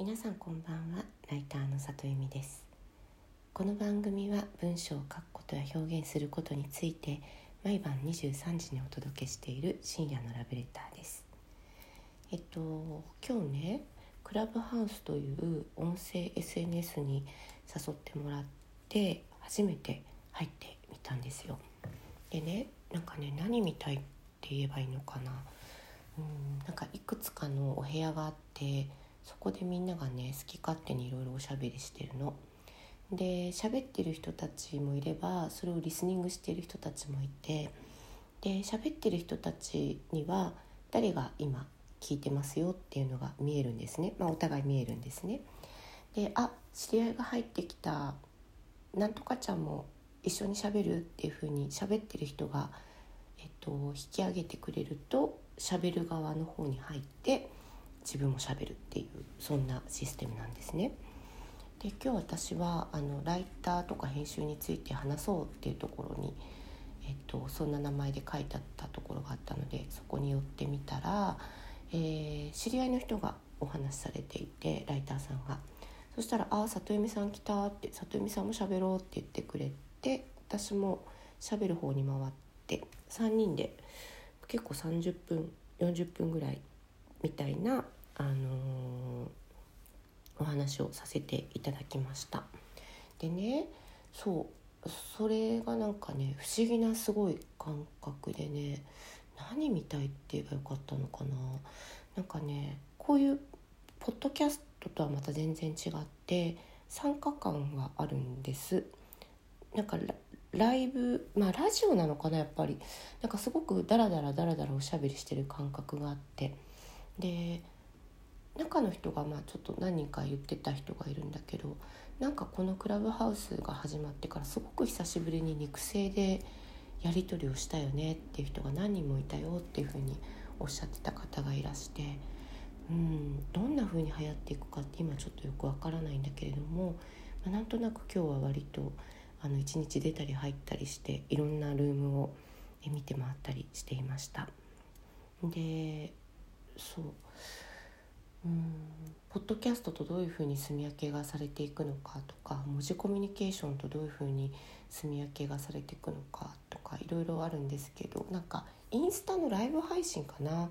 皆さんこんばんは。ライターの里由美です。この番組は文章を書くことや表現することについて毎晩23時にお届けしている深夜のラブレターです。えっと今日ねクラブハウスという音声 SNS に誘ってもらって初めて入ってみたんですよ。でねなんかね何見たいって言えばいいのかな。うんなんかいくつかのお部屋があってそこでみんながね好き勝手にいろいろおしゃべりしてるの。で喋ってる人たちもいればそれをリスニングしてる人たちもいてで喋ってる人たちには誰が今聞いてますよっていうのが見えるんですね、まあ、お互い見えるんですね。であ知り合いが入ってきたなんとかちゃんも一緒にしゃべるっていう風に喋ってる人が、えっと、引き上げてくれると喋る側の方に入って自分もしゃべるっていうそんなシステムなんですね。で今日私はあのライターとか編集について話そうっていうところに、えっと、そんな名前で書いてあったところがあったのでそこに寄ってみたら、えー、知り合いの人がお話しされていてライターさんが。そしたら「ああ里由美さん来た」って「里由美さんもしゃべろう」って言ってくれて私もしゃべる方に回って3人で結構30分40分ぐらいみたいな、あのー、お話をさせていただきました。でねそうそれがなんかね不思議なすごい感覚でね何見たいって言えばよかったのかな。なんかねこういうポッドキャストとはまた全然違って参加感があるんです。なんかライブまあラジオなのかなやっぱり。なんかすごくダラダラダラダラおしゃべりしてる感覚があって。で中の人がまあちょっと何人か言ってた人がいるんだけどなんかこのクラブハウスが始まってからすごく久しぶりに肉声でやり取りをしたよねっていう人が何人もいたよっていうふうにおっしゃってた方がいらして、うん、どんな風に流行っていくかって今ちょっとよくわからないんだけれども、まあ、なんとなく今日は割とあの1日出たり入ったりしていろんなルームを見て回ったりしていました。でそう。うん。ポッドキャストとどういうふうに住み分けがされていくのかとか文字コミュニケーションとどういうふうに住み分けがされていくのかとかいろいろあるんですけどなんかインスタのライブ配信かな。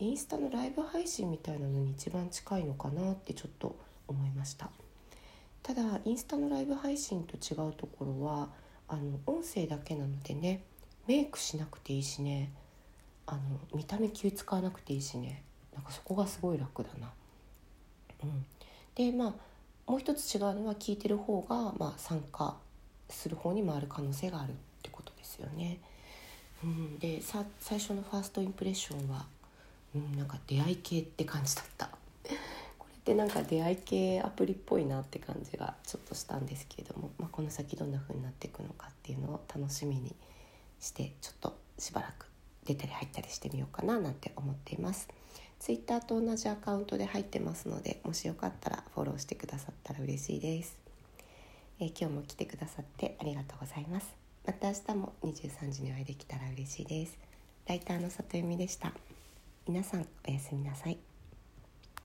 インスタのライブ配信みたいなのに一番近いのかなってちょっと思いました。ただインスタのライブ配信と違うところはあの音声だけなのでねメイクしなくていいしね。あの見た目気使わなくていいしねなんかそこがすごい楽だな。うん、でまあもう一つ違うのは聞いてる方が、まあ、参加する方に回る可能性があるってことですよね。うん、でさ最初のファーストインプレッションは、うん、なんか出会い系って感じだった。これってなんか出会い系アプリっぽいなって感じがちょっとしたんですけれども、まあ、この先どんな風になっていくのかっていうのを楽しみにしてちょっとしばらく出たり入ったりしてみようかななんて思っています。ツイッターと同じアカウントで入ってますのでもしよかったらフォローしてくださったら嬉しいです、えー、今日も来てくださってありがとうございます。また明日も23時にお会いできたら嬉しいです。ライターの里由美でした。皆さんおやすみなさい。